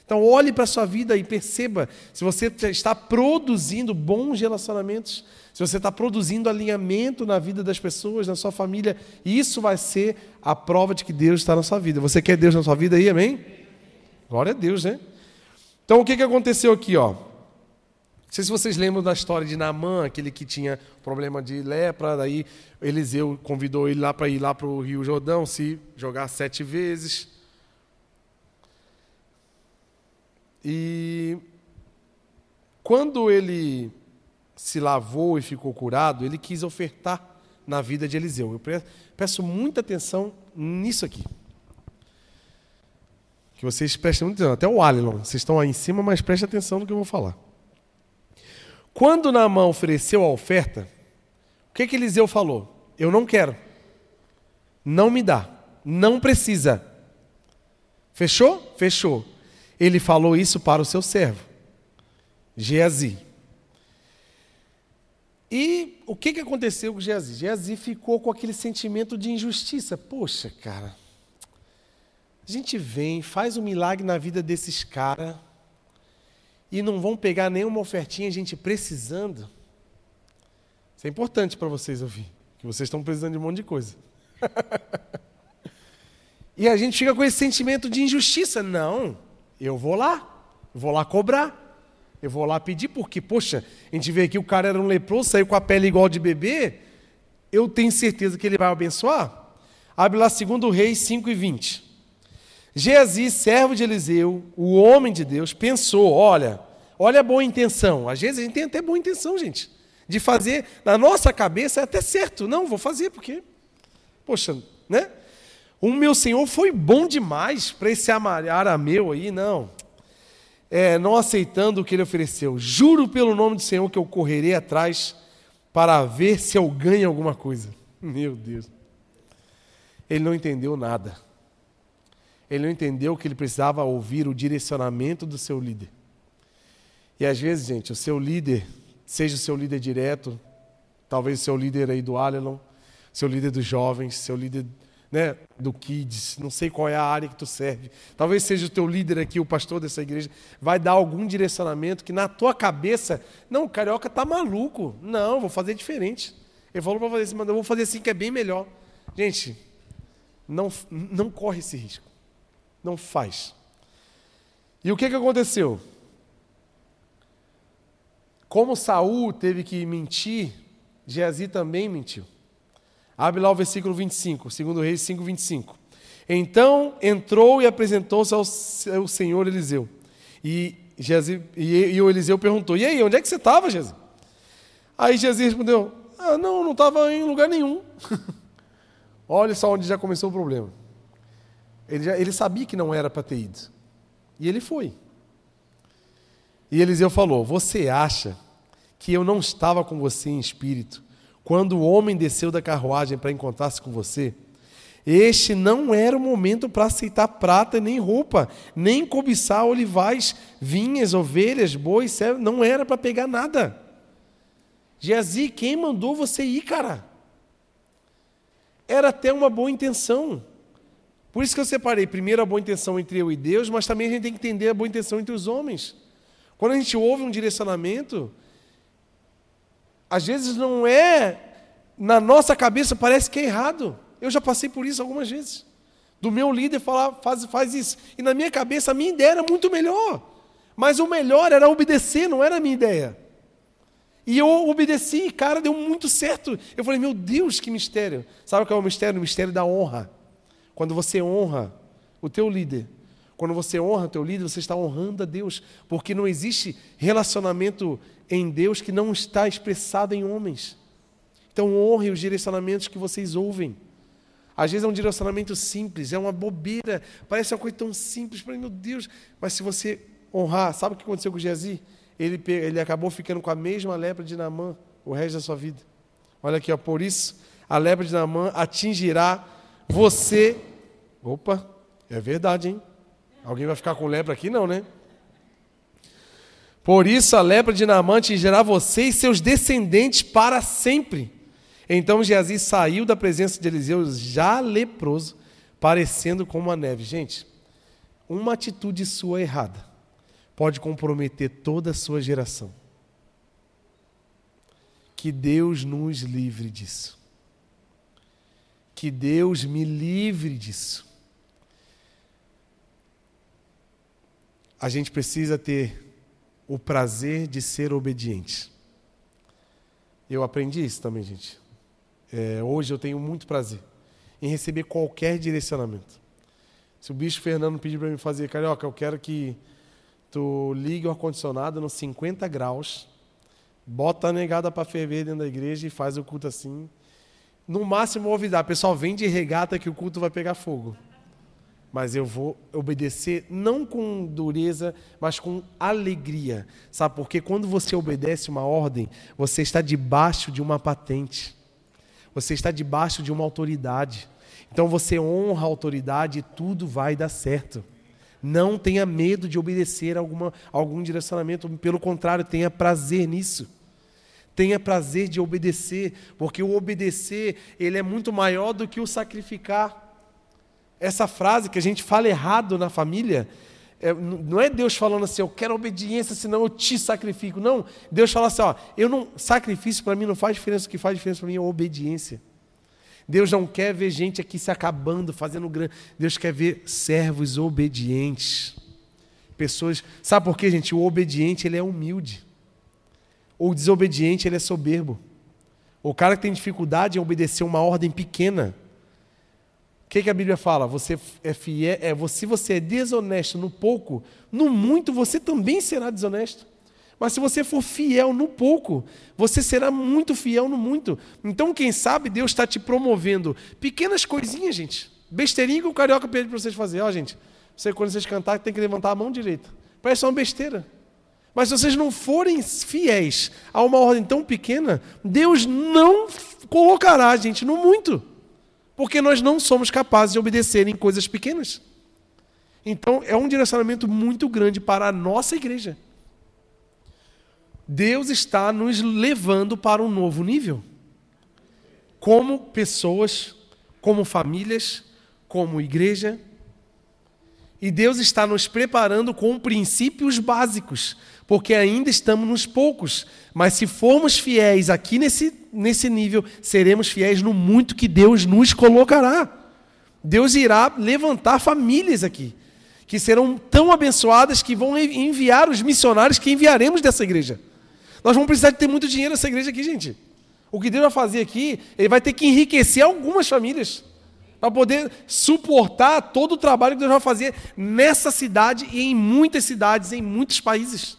Então, olhe para a sua vida e perceba se você está produzindo bons relacionamentos, se você está produzindo alinhamento na vida das pessoas, na sua família. Isso vai ser a prova de que Deus está na sua vida. Você quer Deus na sua vida aí, amém? Glória a Deus, né? Então, o que, que aconteceu aqui, ó? Não sei se vocês lembram da história de Naamã, aquele que tinha problema de lepra, daí Eliseu convidou ele lá para ir lá para o Rio Jordão, se jogar sete vezes. E quando ele se lavou e ficou curado, ele quis ofertar na vida de Eliseu. Eu peço muita atenção nisso aqui. Que vocês prestem atenção. Até o Alilon, vocês estão aí em cima, mas prestem atenção no que eu vou falar. Quando Naamã ofereceu a oferta, o que, que Eliseu falou? Eu não quero. Não me dá. Não precisa. Fechou? Fechou ele falou isso para o seu servo, Geazi. E o que, que aconteceu com Geazi? Geazi ficou com aquele sentimento de injustiça. Poxa, cara, a gente vem, faz um milagre na vida desses caras e não vão pegar nenhuma ofertinha, a gente precisando. Isso é importante para vocês ouvir, que vocês estão precisando de um monte de coisa. e a gente fica com esse sentimento de injustiça. Não. Eu vou lá, vou lá cobrar. Eu vou lá pedir, porque, poxa, a gente vê que o cara era um leproso, saiu com a pele igual de bebê. Eu tenho certeza que ele vai abençoar. Abre lá 2 Reis 5 e 20. Geazi, servo de Eliseu, o homem de Deus, pensou: olha, Olha a boa intenção. Às vezes a gente tem até boa intenção, gente. De fazer, na nossa cabeça é até certo. Não, vou fazer, porque. Poxa, né? O meu Senhor foi bom demais para esse arameu aí, não. É, não aceitando o que ele ofereceu. Juro pelo nome do Senhor que eu correrei atrás para ver se eu ganho alguma coisa. Meu Deus. Ele não entendeu nada. Ele não entendeu que ele precisava ouvir o direcionamento do seu líder. E às vezes, gente, o seu líder, seja o seu líder direto, talvez o seu líder aí do Alelon, seu líder dos jovens, seu líder né, do Kids, não sei qual é a área que tu serve. Talvez seja o teu líder aqui, o pastor dessa igreja, vai dar algum direcionamento que na tua cabeça, não, o carioca tá maluco. Não, vou fazer diferente. Ele falou para fazer assim, mas eu vou fazer assim que é bem melhor. Gente, não, não corre esse risco. Não faz. E o que, que aconteceu? Como Saul teve que mentir, Geazi também mentiu. Abre lá o versículo 25, segundo Reis 5, 25. Então entrou e apresentou-se ao, ao Senhor Eliseu. E, Geazi, e, e, o Eliseu perguntou: E aí, onde é que você estava, Geazi? Aí Geazi respondeu: Ah, não, não estava em lugar nenhum. Olha só onde já começou o problema. Ele, já, ele sabia que não era para ter ido. E ele foi. E Eliseu falou: Você acha que eu não estava com você em espírito quando o homem desceu da carruagem para encontrar-se com você? Este não era o momento para aceitar prata nem roupa, nem cobiçar olivais, vinhas, ovelhas, bois, não era para pegar nada. Geazi, quem mandou você ir, cara? Era até uma boa intenção. Por isso que eu separei primeiro a boa intenção entre eu e Deus, mas também a gente tem que entender a boa intenção entre os homens. Quando a gente ouve um direcionamento, às vezes não é, na nossa cabeça parece que é errado. Eu já passei por isso algumas vezes. Do meu líder falar, faz, faz isso. E na minha cabeça, a minha ideia era muito melhor. Mas o melhor era obedecer, não era a minha ideia. E eu obedeci, cara, deu muito certo. Eu falei, meu Deus, que mistério. Sabe o que é o mistério? O mistério da honra. Quando você honra o teu líder, quando você honra o teu líder, você está honrando a Deus, porque não existe relacionamento em Deus que não está expressado em homens. Então honre os direcionamentos que vocês ouvem. Às vezes é um direcionamento simples, é uma bobeira, parece uma coisa tão simples, para meu Deus, mas se você honrar, sabe o que aconteceu com Geazi? Ele, ele acabou ficando com a mesma lepra de Naamã o resto da sua vida. Olha aqui, ó, por isso a lepra de Naamã atingirá você. Opa, é verdade, hein? Alguém vai ficar com lepra aqui? Não, né? Por isso a lepra de Naamã atingirá você e seus descendentes para sempre. Então Geazi saiu da presença de Eliseu já leproso, parecendo como a neve. Gente, uma atitude sua errada pode comprometer toda a sua geração. Que Deus nos livre disso. Que Deus me livre disso. A gente precisa ter o prazer de ser obediente. Eu aprendi isso também, gente. É, hoje eu tenho muito prazer em receber qualquer direcionamento. Se o bicho Fernando pedir para mim fazer, carioca, eu quero que tu ligue o ar-condicionado nos 50 graus, bota a negada para ferver dentro da igreja e faz o culto assim. No máximo, ouvidar, pessoal, vem de regata que o culto vai pegar fogo mas eu vou obedecer não com dureza, mas com alegria. Sabe porque quando você obedece uma ordem, você está debaixo de uma patente. Você está debaixo de uma autoridade. Então você honra a autoridade e tudo vai dar certo. Não tenha medo de obedecer a alguma, algum direcionamento, pelo contrário, tenha prazer nisso. Tenha prazer de obedecer, porque o obedecer, ele é muito maior do que o sacrificar essa frase que a gente fala errado na família, é, não é Deus falando assim, eu quero obediência, senão eu te sacrifico. Não, Deus fala assim, ó, eu não sacrifício para mim não faz diferença, o que faz diferença para mim é obediência. Deus não quer ver gente aqui se acabando, fazendo grande. Deus quer ver servos obedientes. Pessoas, sabe por quê, gente? O obediente, ele é humilde. O desobediente, ele é soberbo. O cara que tem dificuldade em obedecer uma ordem pequena, o que, que, a Bíblia fala? Você é fiel, é, se você é desonesto no pouco, no muito você também será desonesto. Mas se você for fiel no pouco, você será muito fiel no muito. Então, quem sabe, Deus está te promovendo pequenas coisinhas, gente. Besteirinha que o carioca pede para vocês fazer. Ó, gente, você, quando vocês cantarem, tem que levantar a mão direita. Parece uma besteira. Mas se vocês não forem fiéis a uma ordem tão pequena, Deus não colocará a gente no muito. Porque nós não somos capazes de obedecer em coisas pequenas. Então, é um direcionamento muito grande para a nossa igreja. Deus está nos levando para um novo nível. Como pessoas, como famílias, como igreja. E Deus está nos preparando com princípios básicos, porque ainda estamos nos poucos. Mas se formos fiéis aqui nesse, nesse nível, seremos fiéis no muito que Deus nos colocará. Deus irá levantar famílias aqui, que serão tão abençoadas que vão enviar os missionários que enviaremos dessa igreja. Nós vamos precisar de ter muito dinheiro nessa igreja aqui, gente. O que Deus vai fazer aqui, Ele vai ter que enriquecer algumas famílias para poder suportar todo o trabalho que Deus vai fazer nessa cidade e em muitas cidades, em muitos países.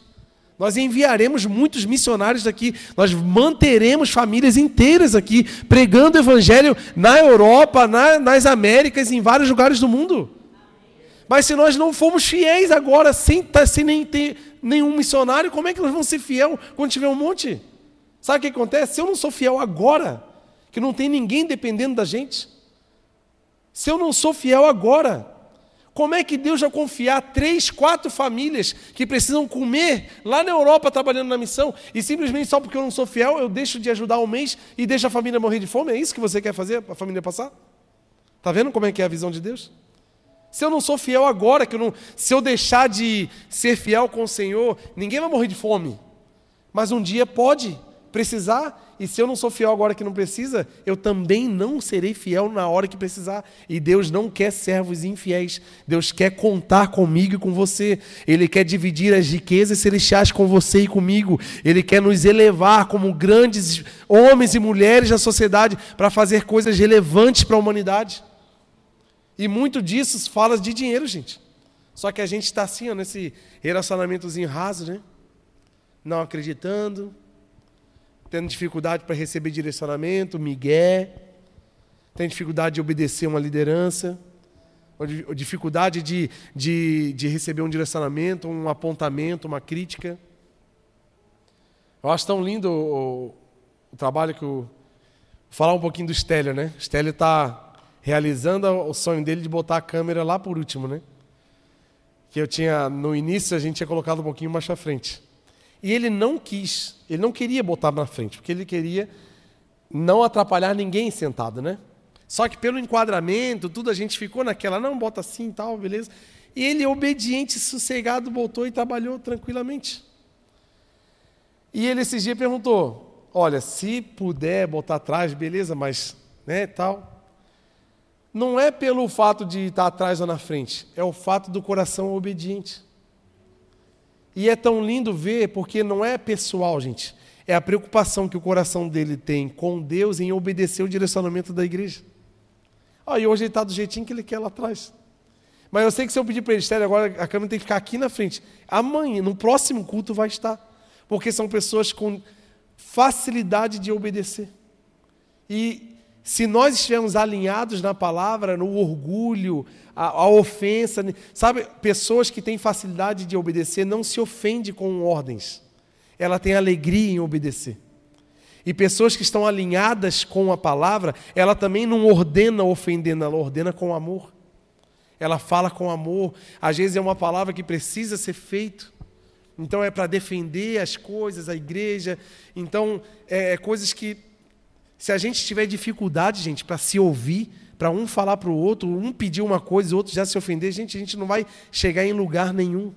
Nós enviaremos muitos missionários daqui, nós manteremos famílias inteiras aqui, pregando o Evangelho na Europa, na, nas Américas, em vários lugares do mundo. Mas se nós não formos fiéis agora, sem, tá, sem nem ter nenhum missionário, como é que nós vamos ser fiel quando tiver um monte? Sabe o que acontece? Se eu não sou fiel agora, que não tem ninguém dependendo da gente, se eu não sou fiel agora, como é que Deus vai confiar três, quatro famílias que precisam comer lá na Europa trabalhando na missão e simplesmente só porque eu não sou fiel eu deixo de ajudar um mês e deixo a família morrer de fome? É isso que você quer fazer, a família passar? Está vendo como é que é a visão de Deus? Se eu não sou fiel agora, que eu não, se eu deixar de ser fiel com o Senhor, ninguém vai morrer de fome. Mas um dia pode precisar, e se eu não sou fiel agora que não precisa, eu também não serei fiel na hora que precisar. E Deus não quer servos infiéis. Deus quer contar comigo e com você. Ele quer dividir as riquezas celestiais com você e comigo. Ele quer nos elevar como grandes homens e mulheres da sociedade para fazer coisas relevantes para a humanidade. E muito disso fala de dinheiro, gente. Só que a gente está assim, ó, nesse relacionamentozinho raso, né? Não acreditando, tendo dificuldade para receber direcionamento, migué, tem dificuldade de obedecer uma liderança, ou dificuldade de, de, de receber um direcionamento, um apontamento, uma crítica. Eu acho tão lindo o, o trabalho que o. Falar um pouquinho do Stélio, né? O Stélio está realizando o sonho dele de botar a câmera lá por último, né? Que eu tinha, no início, a gente tinha colocado um pouquinho mais para frente. E ele não quis, ele não queria botar na frente, porque ele queria não atrapalhar ninguém sentado, né? Só que pelo enquadramento, tudo a gente ficou naquela, não, bota assim e tal, beleza. E ele, obediente, sossegado, voltou e trabalhou tranquilamente. E ele esses dias perguntou: Olha, se puder botar atrás, beleza, mas, né, tal não é pelo fato de estar atrás ou na frente, é o fato do coração obediente. E é tão lindo ver, porque não é pessoal, gente. É a preocupação que o coração dele tem com Deus em obedecer o direcionamento da igreja. Ah, e hoje ele está do jeitinho que ele quer lá atrás. Mas eu sei que se eu pedir para ele estar agora, a câmera tem que ficar aqui na frente. Amanhã, no próximo culto, vai estar. Porque são pessoas com facilidade de obedecer. E se nós estivermos alinhados na palavra, no orgulho, a, a, ofensa, sabe, pessoas que têm facilidade de obedecer não se ofende com ordens. Ela tem alegria em obedecer. E pessoas que estão alinhadas com a palavra, ela também não ordena ofendendo, ela ordena com amor. Ela fala com amor. Às vezes é uma palavra que precisa ser feito. Então é para defender as coisas, a igreja. Então é, é coisas que se a gente tiver dificuldade, gente, para se ouvir, para um falar para o outro, um pedir uma coisa o outro já se ofender, gente, a gente não vai chegar em lugar nenhum.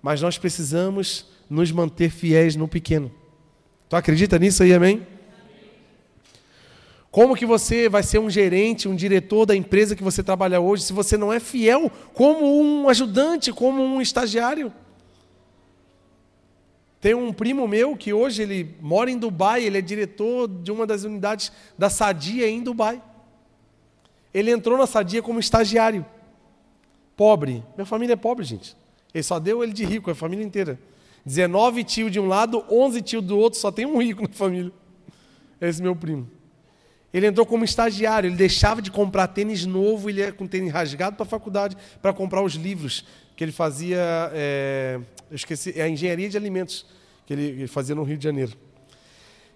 Mas nós precisamos nos manter fiéis no pequeno. Tu acredita nisso aí, amém? Como que você vai ser um gerente, um diretor da empresa que você trabalha hoje, se você não é fiel como um ajudante, como um estagiário? Tem um primo meu que hoje ele mora em Dubai, ele é diretor de uma das unidades da Sadia em Dubai. Ele entrou na Sadia como estagiário. Pobre. Minha família é pobre, gente. Ele só deu ele de rico, a família inteira. 19 tios de um lado, 11 tios do outro, só tem um rico na família. Esse meu primo. Ele entrou como estagiário, ele deixava de comprar tênis novo, ele ia com tênis rasgado para a faculdade para comprar os livros que ele fazia, é, eu esqueci, é a engenharia de alimentos que ele, ele fazia no Rio de Janeiro.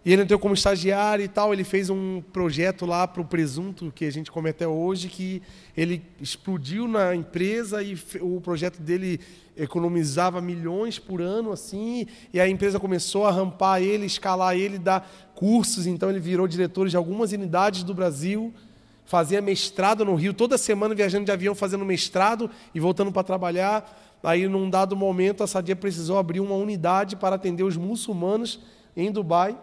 E ele entrou como estagiário e tal. Ele fez um projeto lá para o presunto, que a gente come até hoje, que ele explodiu na empresa e o projeto dele economizava milhões por ano, assim. E a empresa começou a rampar ele, escalar ele, dar cursos. Então ele virou diretor de algumas unidades do Brasil. Fazia mestrado no Rio, toda semana viajando de avião, fazendo mestrado e voltando para trabalhar. Aí, num dado momento, a Sadia precisou abrir uma unidade para atender os muçulmanos em Dubai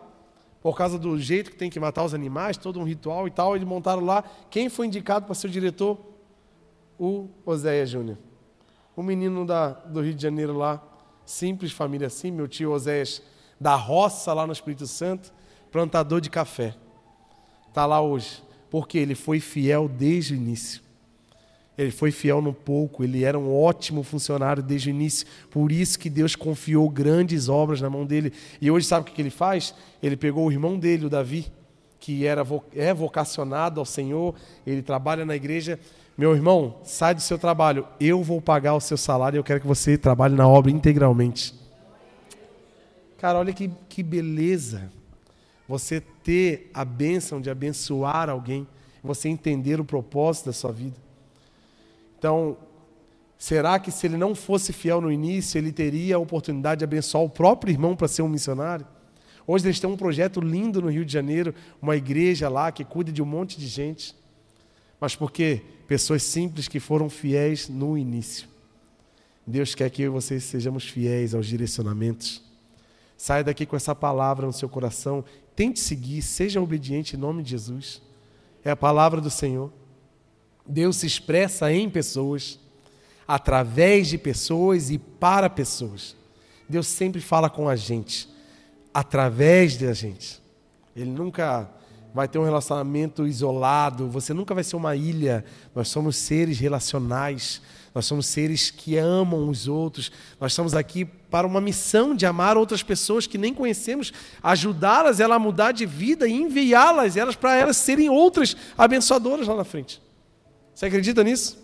por causa do jeito que tem que matar os animais, todo um ritual e tal, eles montaram lá. Quem foi indicado para ser o diretor? O Oséia Júnior. O menino da, do Rio de Janeiro lá, simples família assim, meu tio Oséias, da roça lá no Espírito Santo, plantador de café. Está lá hoje, porque ele foi fiel desde o início. Ele foi fiel no pouco, ele era um ótimo funcionário desde o início. Por isso que Deus confiou grandes obras na mão dele. E hoje sabe o que ele faz? Ele pegou o irmão dele, o Davi, que era, é vocacionado ao Senhor, ele trabalha na igreja. Meu irmão, sai do seu trabalho, eu vou pagar o seu salário eu quero que você trabalhe na obra integralmente. Cara, olha que, que beleza você ter a bênção de abençoar alguém, você entender o propósito da sua vida. Então, será que se ele não fosse fiel no início, ele teria a oportunidade de abençoar o próprio irmão para ser um missionário? Hoje eles têm um projeto lindo no Rio de Janeiro, uma igreja lá que cuida de um monte de gente. Mas por quê? Pessoas simples que foram fiéis no início. Deus quer que eu e vocês sejamos fiéis aos direcionamentos. Saia daqui com essa palavra no seu coração. Tente seguir, seja obediente em nome de Jesus. É a palavra do Senhor. Deus se expressa em pessoas, através de pessoas e para pessoas. Deus sempre fala com a gente, através da gente. Ele nunca vai ter um relacionamento isolado, você nunca vai ser uma ilha. Nós somos seres relacionais, nós somos seres que amam os outros. Nós estamos aqui para uma missão de amar outras pessoas que nem conhecemos, ajudá-las a mudar de vida e enviá-las elas para elas serem outras abençoadoras lá na frente. Você acredita nisso?